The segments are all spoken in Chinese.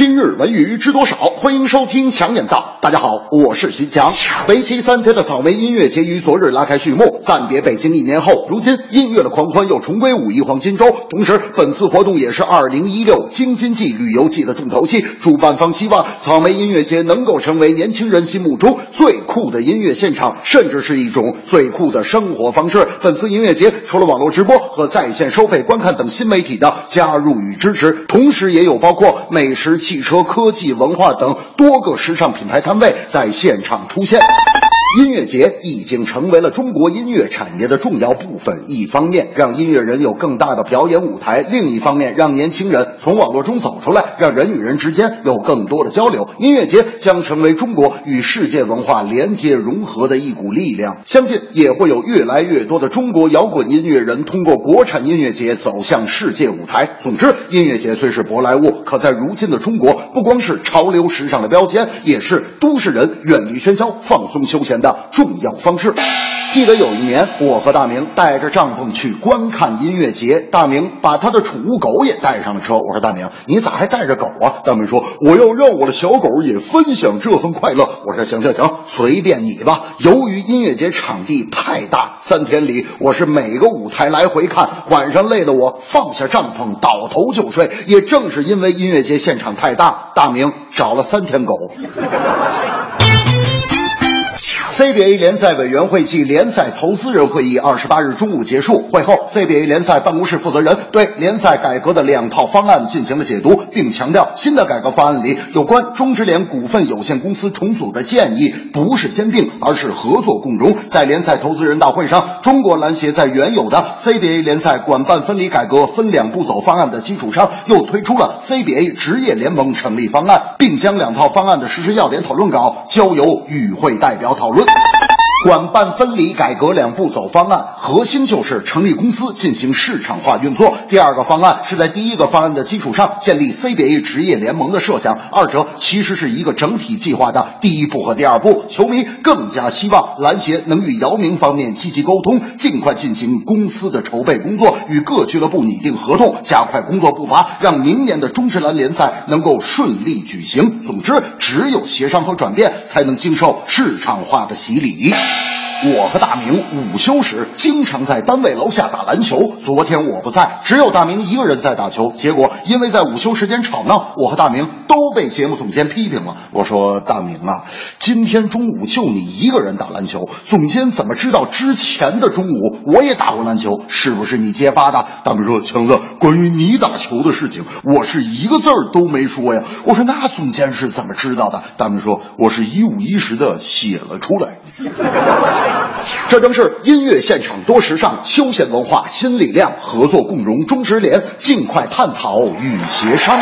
今日文娱知多少？欢迎收听强眼道。大家好，我是徐强。为期三天的草莓音乐节于昨日拉开序幕。暂别北京一年后，如今音乐的狂欢又重归五一黄金周。同时，本次活动也是二零一六京津冀旅游季的重头戏。主办方希望草莓音乐节能够成为年轻人心目中最酷的音乐现场，甚至是一种最酷的生活方式。本次音乐节除了网络直播和在线收费观看等新媒体的加入与支持，同时也有包括美食。汽车、科技、文化等多个时尚品牌摊位在现场出现。音乐节已经成为了中国音乐产业的重要部分。一方面让音乐人有更大的表演舞台，另一方面让年轻人从网络中走出来，让人与人之间有更多的交流。音乐节将成为中国与世界文化连接融合的一股力量。相信也会有越来越多的中国摇滚音乐人通过国产音乐节走向世界舞台。总之，音乐节虽是舶来物，可在如今的中国，不光是潮流时尚的标签，也是都市人远离喧嚣、放松休闲。的重要方式。记得有一年，我和大明带着帐篷去观看音乐节，大明把他的宠物狗也带上了车。我说：“大明，你咋还带着狗啊？”大明说：“我要让我的小狗也分享这份快乐。”我说：“行行行，随便你吧。”由于音乐节场地太大，三天里我是每个舞台来回看，晚上累得我放下帐篷倒头就睡。也正是因为音乐节现场太大，大明找了三天狗。CBA 联赛委员会暨联赛投资人会议二十八日中午结束。会后，CBA 联赛办公室负责人对联赛改革的两套方案进行了解读，并强调新的改革方案里有关中职联股份有限公司重组的建议不是兼并，而是合作共荣。在联赛投资人大会上，中国篮协在原有的 CBA 联赛管办分离改革分两步走方案的基础上，又推出了 CBA 职业联盟成立方案，并将两套方案的实施要点讨论稿交由与会代表讨论。管办分离改革两步走方案核心就是成立公司进行市场化运作。第二个方案是在第一个方案的基础上建立 CBA 职业联盟的设想，二者其实是一个整体计划的第一步和第二步。球迷更加希望篮协能与姚明方面积极沟通，尽快进行公司的筹备工作，与各俱乐部拟定合同，加快工作步伐，让明年的中职篮联赛能够顺利举行。总之，只有协商和转变，才能经受市场化的洗礼。我和大明午休时经常在单位楼下打篮球。昨天我不在，只有大明一个人在打球。结果因为在午休时间吵闹，我和大明都被节目总监批评了。我说：“大明啊，今天中午就你一个人打篮球，总监怎么知道之前的中午我也打过篮球？是不是你揭发的？”大明说：“强子，关于你打球的事情，我是一个字儿都没说呀。”我说：“那总监是怎么知道的？”大明说：“我是一五一十的写了出来。”这正是音乐现场多时尚，休闲文化新力量，合作共荣中直联，尽快探讨与协商。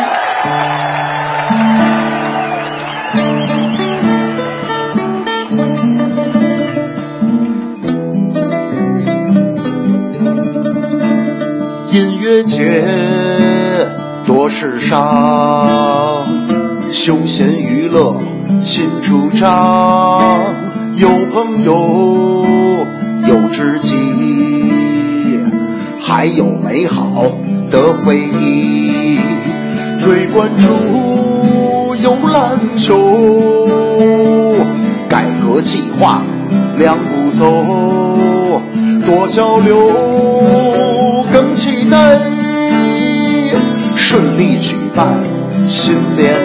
音乐节多时尚，休闲娱乐新主张，有朋友。有知己，还有美好的回忆。水关注游篮球，改革计划两步走，多交流更期待，顺利举办新联。